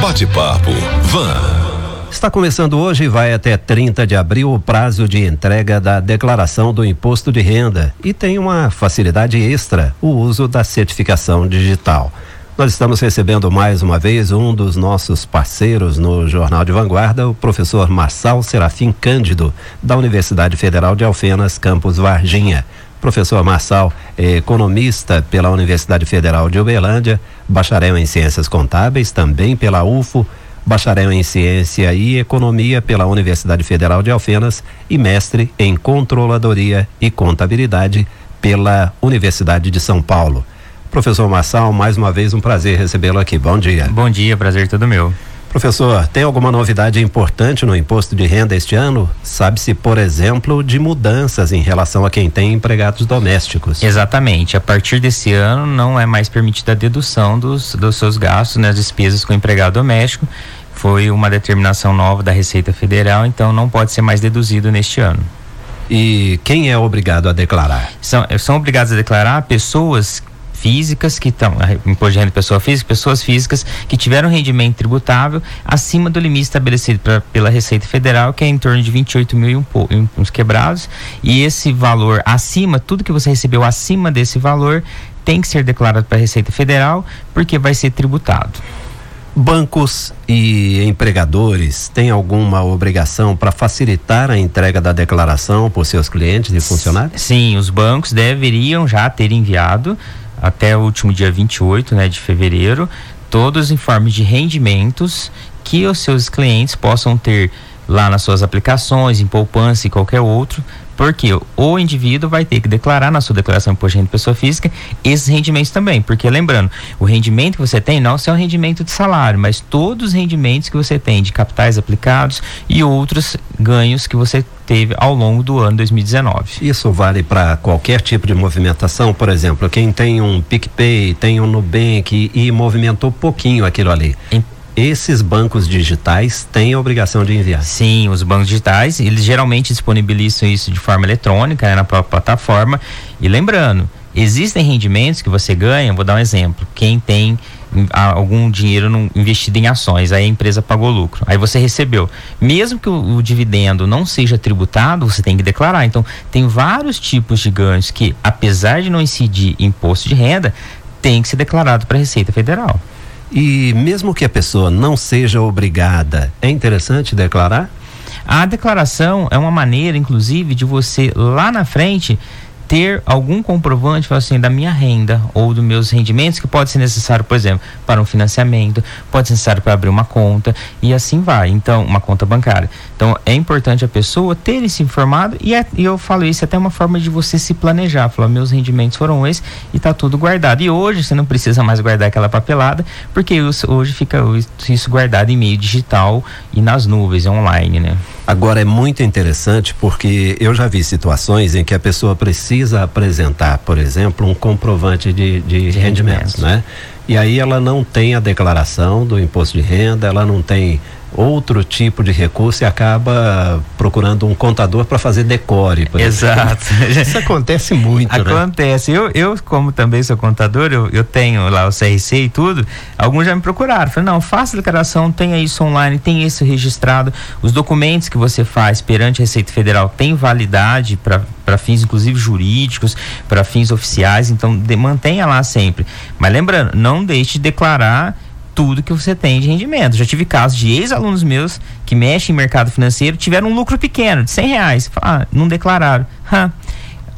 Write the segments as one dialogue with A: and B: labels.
A: Bate-papo Van.
B: Está começando hoje e vai até 30 de abril o prazo de entrega da declaração do imposto de renda e tem uma facilidade extra, o uso da certificação digital. Nós estamos recebendo mais uma vez um dos nossos parceiros no Jornal de Vanguarda, o professor Marçal Serafim Cândido, da Universidade Federal de Alfenas, campus Varginha. Professor Marçal é economista pela Universidade Federal de Uberlândia, bacharel em Ciências Contábeis, também pela UFO, bacharel em Ciência e Economia pela Universidade Federal de Alfenas e mestre em Controladoria e Contabilidade pela Universidade de São Paulo. Professor Marçal, mais uma vez um prazer recebê-lo aqui. Bom dia.
C: Bom dia, prazer todo meu.
B: Professor, tem alguma novidade importante no imposto de renda este ano? Sabe-se, por exemplo, de mudanças em relação a quem tem empregados domésticos.
C: Exatamente. A partir desse ano não é mais permitida a dedução dos, dos seus gastos, né, as despesas com empregado doméstico. Foi uma determinação nova da Receita Federal, então não pode ser mais deduzido neste ano.
B: E quem é obrigado a declarar?
C: São, são obrigados a declarar pessoas físicas que estão, imposto de renda de pessoa física, pessoas físicas que tiveram rendimento tributável acima do limite estabelecido pra, pela Receita Federal, que é em torno de 28 mil e um, uns quebrados. E esse valor acima, tudo que você recebeu acima desse valor, tem que ser declarado para a Receita Federal, porque vai ser tributado.
B: Bancos e empregadores têm alguma obrigação para facilitar a entrega da declaração por seus clientes e funcionários?
C: Sim, os bancos deveriam já ter enviado até o último dia 28 né, de fevereiro todos os informes de rendimentos que os seus clientes possam ter lá nas suas aplicações, em poupança e qualquer outro, porque o indivíduo vai ter que declarar na sua declaração de imposto de renda de pessoa física esses rendimentos também. Porque lembrando, o rendimento que você tem não é um rendimento de salário, mas todos os rendimentos que você tem de capitais aplicados e outros ganhos que você teve ao longo do ano 2019.
B: Isso vale para qualquer tipo de movimentação, por exemplo, quem tem um PicPay, tem um Nubank e, e movimentou pouquinho aquilo ali. Em esses bancos digitais têm a obrigação de enviar.
C: Sim, os bancos digitais, eles geralmente disponibilizam isso de forma eletrônica, né, na própria plataforma. E lembrando, existem rendimentos que você ganha, vou dar um exemplo. Quem tem algum dinheiro investido em ações, aí a empresa pagou lucro, aí você recebeu. Mesmo que o, o, dividendo não seja tributado, você tem que declarar. Então, tem vários tipos de ganhos que, apesar de não incidir imposto de renda, tem que ser declarado para a Receita Federal.
B: E mesmo que a pessoa não seja obrigada, é interessante declarar?
C: A declaração é uma maneira, inclusive, de você lá na frente ter algum comprovante assim, da minha renda ou dos meus rendimentos que pode ser necessário, por exemplo, para um financiamento, pode ser necessário para abrir uma conta e assim vai. Então, uma conta bancária. Então, é importante a pessoa ter isso informado e, é, e eu falo isso é até uma forma de você se planejar. Falar, meus rendimentos foram esses e está tudo guardado. E hoje você não precisa mais guardar aquela papelada, porque hoje fica isso guardado em meio digital e nas nuvens, online, né?
B: Agora é muito interessante porque eu já vi situações em que a pessoa precisa apresentar, por exemplo, um comprovante de, de, de rendimentos, né? E aí ela não tem a declaração do imposto de renda, ela não tem outro tipo de recurso e acaba procurando um contador para fazer decore.
C: Exato.
B: Isso acontece muito,
C: né? Acontece. Né? Eu, eu, como também sou contador, eu, eu tenho lá o CRC e tudo, alguns já me procuraram. Falaram, não, faça a declaração, tenha isso online, tenha isso registrado. Os documentos que você faz perante a Receita Federal têm validade para fins, inclusive, jurídicos, para fins oficiais, então de, mantenha lá sempre. Mas lembrando, não deixe de declarar tudo que você tem de rendimento. Já tive casos de ex-alunos meus que mexem em mercado financeiro, tiveram um lucro pequeno, de 100 reais. Ah, não declararam. Ha.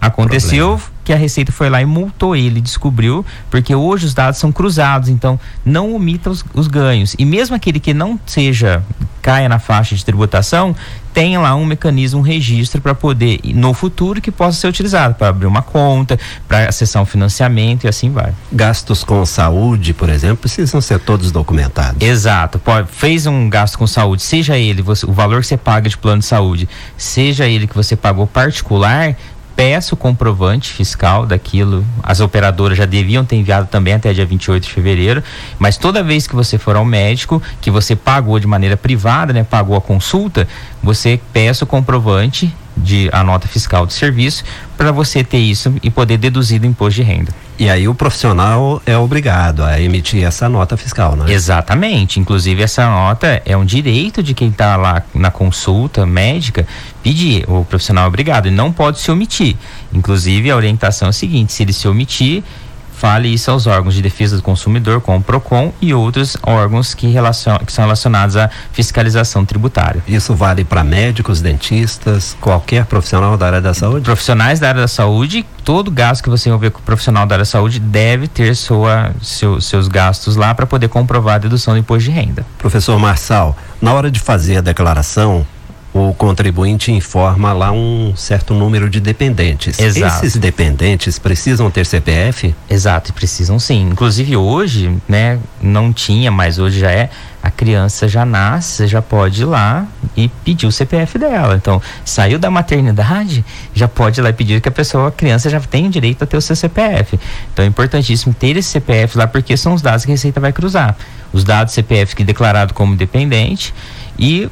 C: Aconteceu Problema. que a Receita foi lá e multou ele, descobriu, porque hoje os dados são cruzados, então não omita os, os ganhos. E mesmo aquele que não seja, caia na faixa de tributação, tem lá um mecanismo, um registro para poder, no futuro, que possa ser utilizado para abrir uma conta, para acessar um financiamento e assim vai.
B: Gastos com saúde, por exemplo, precisam ser todos documentados.
C: Exato. Pode, fez um gasto com saúde, seja ele você, o valor que você paga de plano de saúde, seja ele que você pagou particular, peça o comprovante fiscal daquilo. As operadoras já deviam ter enviado também até dia 28 de fevereiro, mas toda vez que você for ao médico, que você pagou de maneira privada, né, pagou a consulta, você peça o comprovante de a nota fiscal do serviço para você ter isso e poder deduzir do imposto de renda.
B: E aí o profissional é obrigado a emitir essa nota fiscal, né?
C: Exatamente. Inclusive essa nota é um direito de quem está lá na consulta médica pedir. O profissional é obrigado e não pode se omitir. Inclusive a orientação é a seguinte: se ele se omitir, fale isso aos órgãos de defesa do consumidor, como o PROCON e outros órgãos que, relacion, que são relacionados à fiscalização tributária.
B: Isso vale para médicos, dentistas, qualquer profissional da área da saúde?
C: Profissionais da área da saúde, todo gasto que você envolver com o profissional da área da saúde deve ter sua, seu, seus gastos lá para poder comprovar a dedução do imposto de renda.
B: Professor Marçal, na hora de fazer a declaração, o contribuinte informa lá um certo número de dependentes.
C: Exato.
B: Esses dependentes precisam ter CPF?
C: Exato, precisam sim. Inclusive hoje, né, não tinha, mas hoje já é, a criança já nasce, já pode ir lá e pedir o CPF dela. Então, saiu da maternidade, já pode ir lá e pedir que a pessoa, a criança já tem direito a ter o seu CPF. Então é importantíssimo ter esse CPF lá porque são os dados que a Receita vai cruzar. Os dados CPF que é declarado como dependente e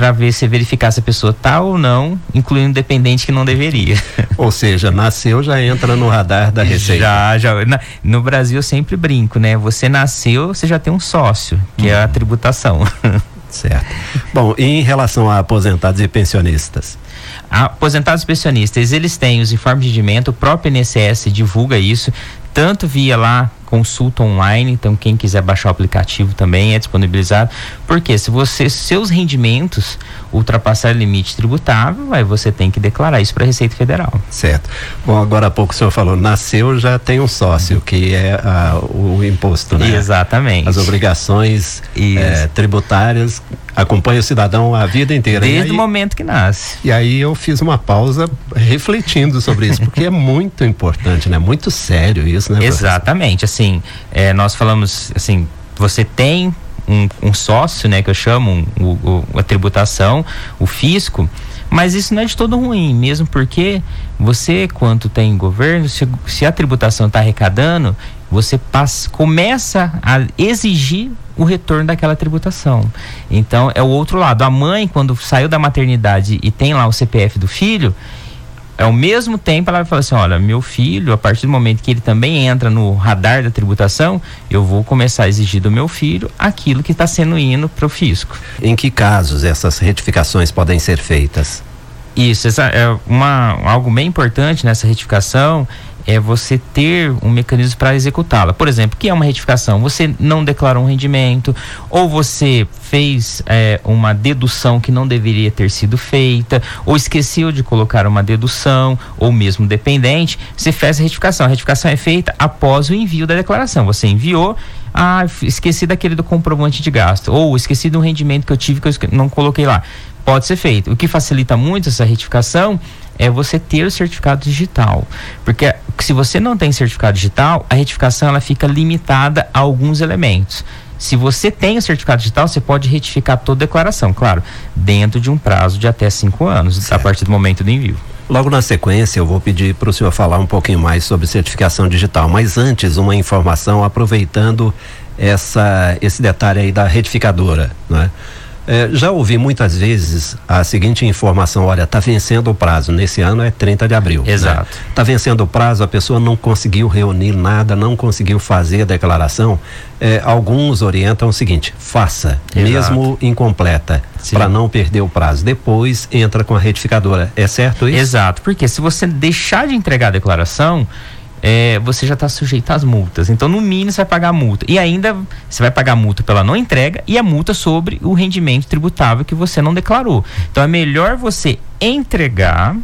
C: para ver se verificar se a pessoa tá ou não, incluindo dependente que não deveria.
B: Ou seja, nasceu já entra no radar da Receita.
C: Já, já. Na, no Brasil eu sempre brinco, né? Você nasceu, você já tem um sócio, que hum. é a tributação.
B: Certo. Bom, e em relação a aposentados e pensionistas?
C: Aposentados e pensionistas, eles têm os informes de rendimento, o próprio INSS divulga isso, tanto via lá consulta online, então quem quiser baixar o aplicativo também é disponibilizado. Porque se você seus rendimentos ultrapassar o limite tributável, aí você tem que declarar isso para a Receita Federal.
B: Certo. Bom, agora há pouco o senhor falou, nasceu já tem um sócio, que é a, o imposto, né?
C: Exatamente.
B: As obrigações é, tributárias acompanham o cidadão a vida inteira.
C: Desde
B: aí,
C: o momento que nasce.
B: E aí eu fiz uma pausa refletindo sobre isso, porque é muito importante, né? Muito sério isso, né?
C: Exatamente. Assim, assim, é, nós falamos assim, você tem um, um, sócio, né, que eu chamo, um, a tributação, o fisco, mas isso não é de todo ruim, mesmo porque você, quanto tem governo, se, se a tributação está arrecadando, você passa, começa a exigir o retorno daquela tributação. Então é o outro lado. A mãe, quando saiu da maternidade e tem lá o CPF do filho, ao mesmo tempo ela vai falar assim, olha, meu filho, a partir do momento que ele também entra no radar da tributação, eu vou começar a exigir do meu filho aquilo que está sendo indo para o fisco.
B: Em que casos essas retificações podem ser feitas?
C: Isso, essa é uma, algo bem importante nessa retificação é você ter um mecanismo para executá-la. Por exemplo, que é uma retificação? Você não declarou um rendimento, ou você fez é, uma dedução que não deveria ter sido feita, ou esqueceu de colocar uma dedução, ou mesmo dependente, você fez a retificação. A retificação é feita após o envio da declaração. Você enviou ah, esqueci daquele do comprovante de gasto, ou esqueci do rendimento que eu tive que eu não coloquei lá. Pode ser feito. O que facilita muito essa retificação é você ter o certificado digital. Porque se você não tem certificado digital, a retificação ela fica limitada a alguns elementos. Se você tem o certificado digital, você pode retificar toda a declaração, claro, dentro de um prazo de até cinco anos, certo. a partir do momento do envio.
B: Logo na sequência, eu vou pedir para o senhor falar um pouquinho mais sobre certificação digital. Mas antes, uma informação aproveitando essa, esse detalhe aí da retificadora, né? É, já ouvi muitas vezes a seguinte informação: olha, está vencendo o prazo. Nesse ano é 30 de abril.
C: Né? Exato.
B: Está né? vencendo o prazo, a pessoa não conseguiu reunir nada, não conseguiu fazer a declaração. É, alguns orientam o seguinte: faça, Exato. mesmo incompleta, para não perder o prazo. Depois entra com a retificadora. É certo isso?
C: Exato, porque se você deixar de entregar a declaração é, você já está sujeito às multas. Então, no mínimo, você vai pagar a multa. E ainda você vai pagar a multa pela não entrega e a multa sobre o rendimento tributável que você não declarou. Então, é melhor você entregar,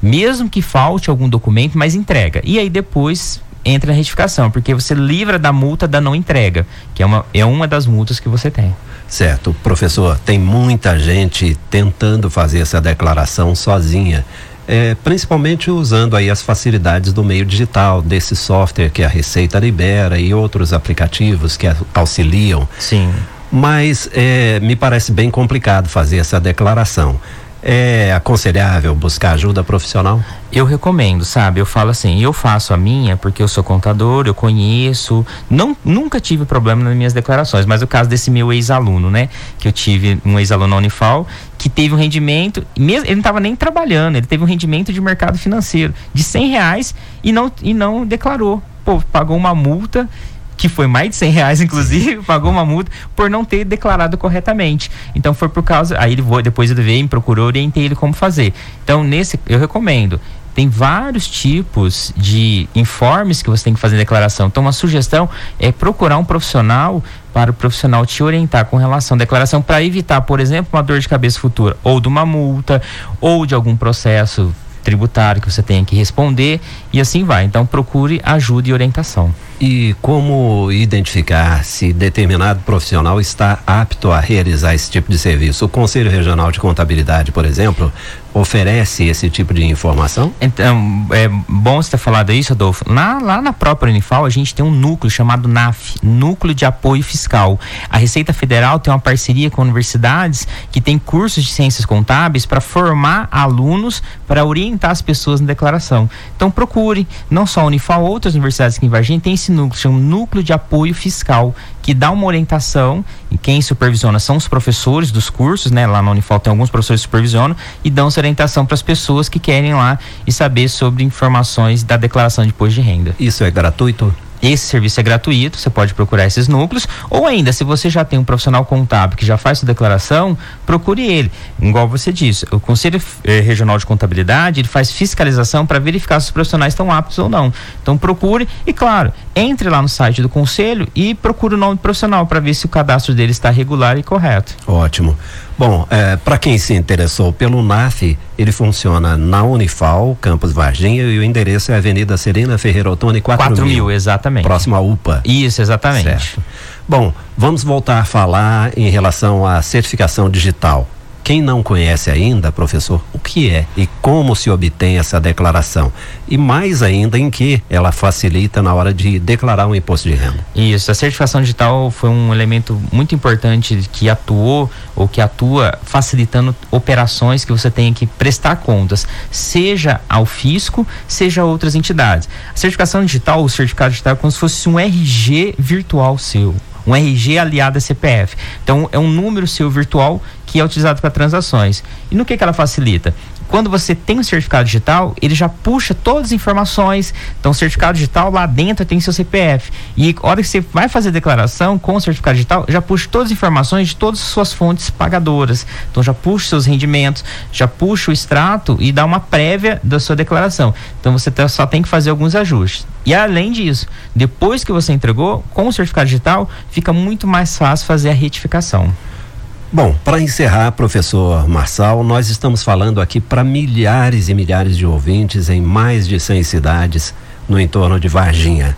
C: mesmo que falte algum documento, mas entrega. E aí depois entra na retificação, porque você livra da multa da não entrega, que é uma, é uma das multas que você tem.
B: Certo, professor, tem muita gente tentando fazer essa declaração sozinha é, principalmente usando aí as facilidades do meio digital, desse software que a Receita libera e outros aplicativos que auxiliam.
C: Sim.
B: Mas é, me parece bem complicado fazer essa declaração. É aconselhável buscar ajuda profissional?
C: Eu recomendo, sabe? Eu falo assim, eu faço a minha porque eu sou contador, eu conheço, não nunca tive problema nas minhas declarações, mas o caso desse meu ex-aluno, né? Que eu tive um ex-aluno na Unifal que teve um rendimento, mesmo ele não estava nem trabalhando, ele teve um rendimento de mercado financeiro de cem reais e não e não declarou pô, pagou uma multa que foi mais de 100 reais, inclusive, pagou uma multa por não ter declarado corretamente. Então foi por causa. Aí ele depois ele veio, me procurou, orientei ele como fazer. Então, nesse, eu recomendo tem vários tipos de informes que você tem que fazer em declaração. Então, uma sugestão é procurar um profissional para o profissional te orientar com relação à declaração para evitar, por exemplo, uma dor de cabeça futura, ou de uma multa, ou de algum processo tributário que você tenha que responder e assim vai. Então procure ajuda e orientação.
B: E como identificar se determinado profissional está apto a realizar esse tipo de serviço? O Conselho Regional de Contabilidade, por exemplo, oferece esse tipo de informação?
C: Então, é bom você ter falado isso, Adolfo. Lá, lá na própria Unifal, a gente tem um núcleo chamado NAF, Núcleo de Apoio Fiscal. A Receita Federal tem uma parceria com universidades que tem cursos de ciências contábeis para formar alunos para orientar as pessoas na declaração. Então, procure, não só a Unifal, outras universidades aqui em Varginha tem esse núcleo, chama Núcleo de Apoio Fiscal, que dá uma orientação, e quem supervisiona são os professores dos cursos, né? Lá na Unifal tem alguns professores que supervisionam e dão essa orientação para as pessoas que querem lá e saber sobre informações da declaração de imposto de renda.
B: Isso é gratuito?
C: Esse serviço é gratuito, você pode procurar esses núcleos, ou ainda, se você já tem um profissional contábil que já faz sua declaração, procure ele. Igual você disse, o Conselho eh, Regional de Contabilidade, ele faz fiscalização para verificar se os profissionais estão aptos ou não. Então procure e, claro, entre lá no site do Conselho e procure o nome do profissional para ver se o cadastro dele está regular e correto.
B: Ótimo. Bom, é, para quem se interessou pelo NAF, ele funciona na Unifal, Campus Varginha, e o endereço é Avenida Serena Ferreira Otoni 4000.
C: mil, exatamente.
B: Próximo à UPA.
C: Isso, exatamente.
B: Certo. Bom, vamos voltar a falar em relação à certificação digital. Quem não conhece ainda, professor, o que é e como se obtém essa declaração? E mais ainda, em que ela facilita na hora de declarar um imposto de renda?
C: Isso, a certificação digital foi um elemento muito importante que atuou ou que atua facilitando operações que você tem que prestar contas, seja ao fisco, seja a outras entidades. A certificação digital, o certificado digital é como se fosse um RG virtual seu um RG aliado a CPF. Então é um número seu virtual que é utilizado para transações. E no que, que ela facilita? Quando você tem um certificado digital, ele já puxa todas as informações. Então, o certificado digital lá dentro tem seu CPF. E a hora que você vai fazer a declaração com o certificado digital, já puxa todas as informações de todas as suas fontes pagadoras. Então, já puxa seus rendimentos, já puxa o extrato e dá uma prévia da sua declaração. Então, você só tem que fazer alguns ajustes. E além disso, depois que você entregou, com o certificado digital, fica muito mais fácil fazer a retificação.
B: Bom, para encerrar, professor Marçal, nós estamos falando aqui para milhares e milhares de ouvintes em mais de 100 cidades no entorno de Varginha.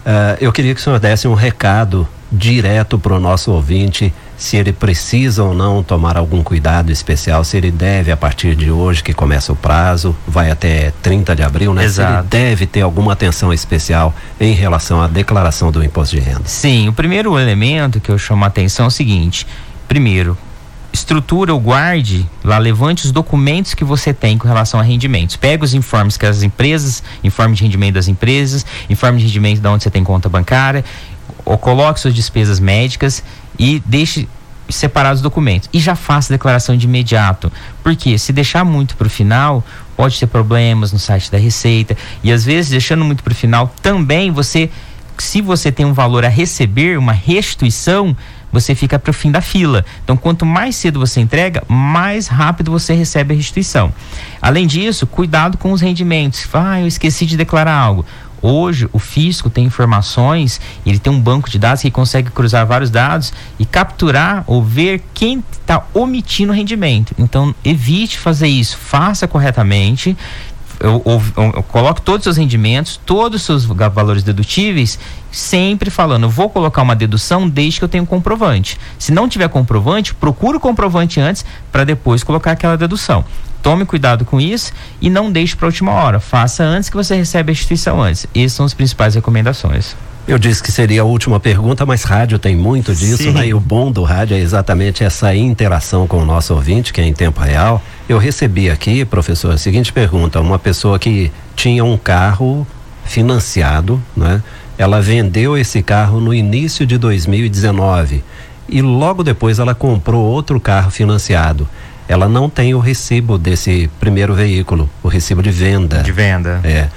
B: Uh, eu queria que o senhor desse um recado direto para o nosso ouvinte, se ele precisa ou não tomar algum cuidado especial, se ele deve, a partir de hoje que começa o prazo, vai até 30 de abril, né?
C: Exato.
B: Se ele deve ter alguma atenção especial em relação à declaração do imposto de renda.
C: Sim, o primeiro elemento que eu chamo a atenção é o seguinte: Primeiro, estrutura ou guarde lá, levante os documentos que você tem com relação a rendimentos. Pega os informes que as empresas, informe de rendimento das empresas, informe de rendimento de onde você tem conta bancária, ou coloque suas despesas médicas e deixe separados os documentos. E já faça declaração de imediato. Porque se deixar muito para o final, pode ter problemas no site da Receita. E às vezes, deixando muito para o final, também você, se você tem um valor a receber, uma restituição, você fica para o fim da fila. Então, quanto mais cedo você entrega, mais rápido você recebe a restituição. Além disso, cuidado com os rendimentos. Ah, eu esqueci de declarar algo. Hoje, o fisco tem informações, ele tem um banco de dados que consegue cruzar vários dados e capturar ou ver quem está omitindo o rendimento. Então, evite fazer isso, faça corretamente eu, eu, eu, coloque todos os seus rendimentos, todos os seus valores dedutíveis, sempre falando, vou colocar uma dedução desde que eu tenha um comprovante. Se não tiver comprovante, procure o comprovante antes para depois colocar aquela dedução. Tome cuidado com isso e não deixe para a última hora. Faça antes que você receba a instituição antes. Essas são as principais recomendações.
B: Eu disse que seria a última pergunta, mas rádio tem muito disso, Sim. né? E o bom do rádio é exatamente essa interação com o nosso ouvinte, que é em tempo real. Eu recebi aqui, professor, a seguinte pergunta: uma pessoa que tinha um carro financiado, né? Ela vendeu esse carro no início de 2019 e logo depois ela comprou outro carro financiado. Ela não tem o recibo desse primeiro veículo, o recibo de venda.
C: De venda.
B: É.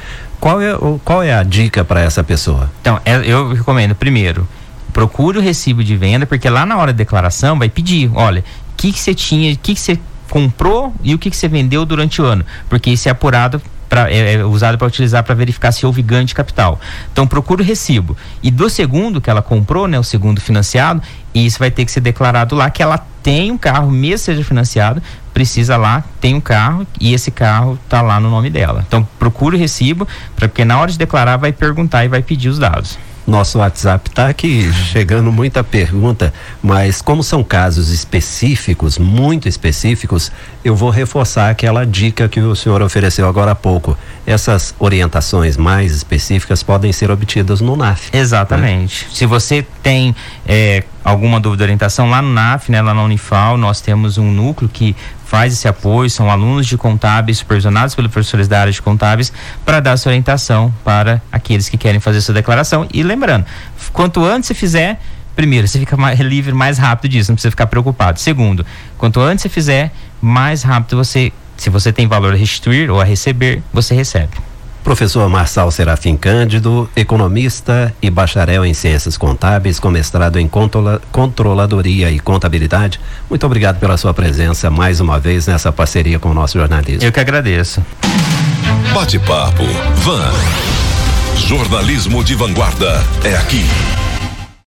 B: Qual é, qual é a dica para essa pessoa?
C: Então, é, eu recomendo, primeiro, procure o recibo de venda, porque lá na hora da declaração vai pedir, olha, o que, você tinha, o que, você comprou e o que você vendeu durante o ano. Porque isso é apurado Pra, é, é, usado para utilizar para verificar se houve ganho de capital. Então procure o recibo. E do segundo que ela comprou, né, o segundo financiado, isso vai ter que ser declarado lá que ela tem um carro, mesmo seja financiado, precisa lá, tem um carro e esse carro está lá no nome dela. Então procure o recibo, pra, porque na hora de declarar vai perguntar e vai pedir os dados.
B: Nosso WhatsApp está aqui chegando muita pergunta, mas como são casos específicos, muito específicos, eu vou reforçar aquela dica que o senhor ofereceu agora há pouco. Essas orientações mais específicas podem ser obtidas no NAF.
C: Exatamente. Né? Se você tem é, alguma dúvida de orientação, lá no NAF, né, lá na Unifal, nós temos um núcleo que faz esse apoio, são alunos de contábeis supervisionados pelos professores da área de contábeis para dar essa orientação para aqueles que querem fazer sua declaração. E lembrando, quanto antes você fizer, primeiro, você fica mais livre mais rápido disso, não precisa ficar preocupado. Segundo, quanto antes você fizer, mais rápido você, se você tem valor a restituir ou a receber, você recebe.
B: Professor Marçal Serafim Cândido, economista e bacharel em ciências contábeis, com mestrado em controla, controladoria e contabilidade. Muito obrigado pela sua presença mais uma vez nessa parceria com o nosso jornalismo.
C: Eu que agradeço.
A: Bate-papo. Van. Jornalismo de vanguarda é aqui.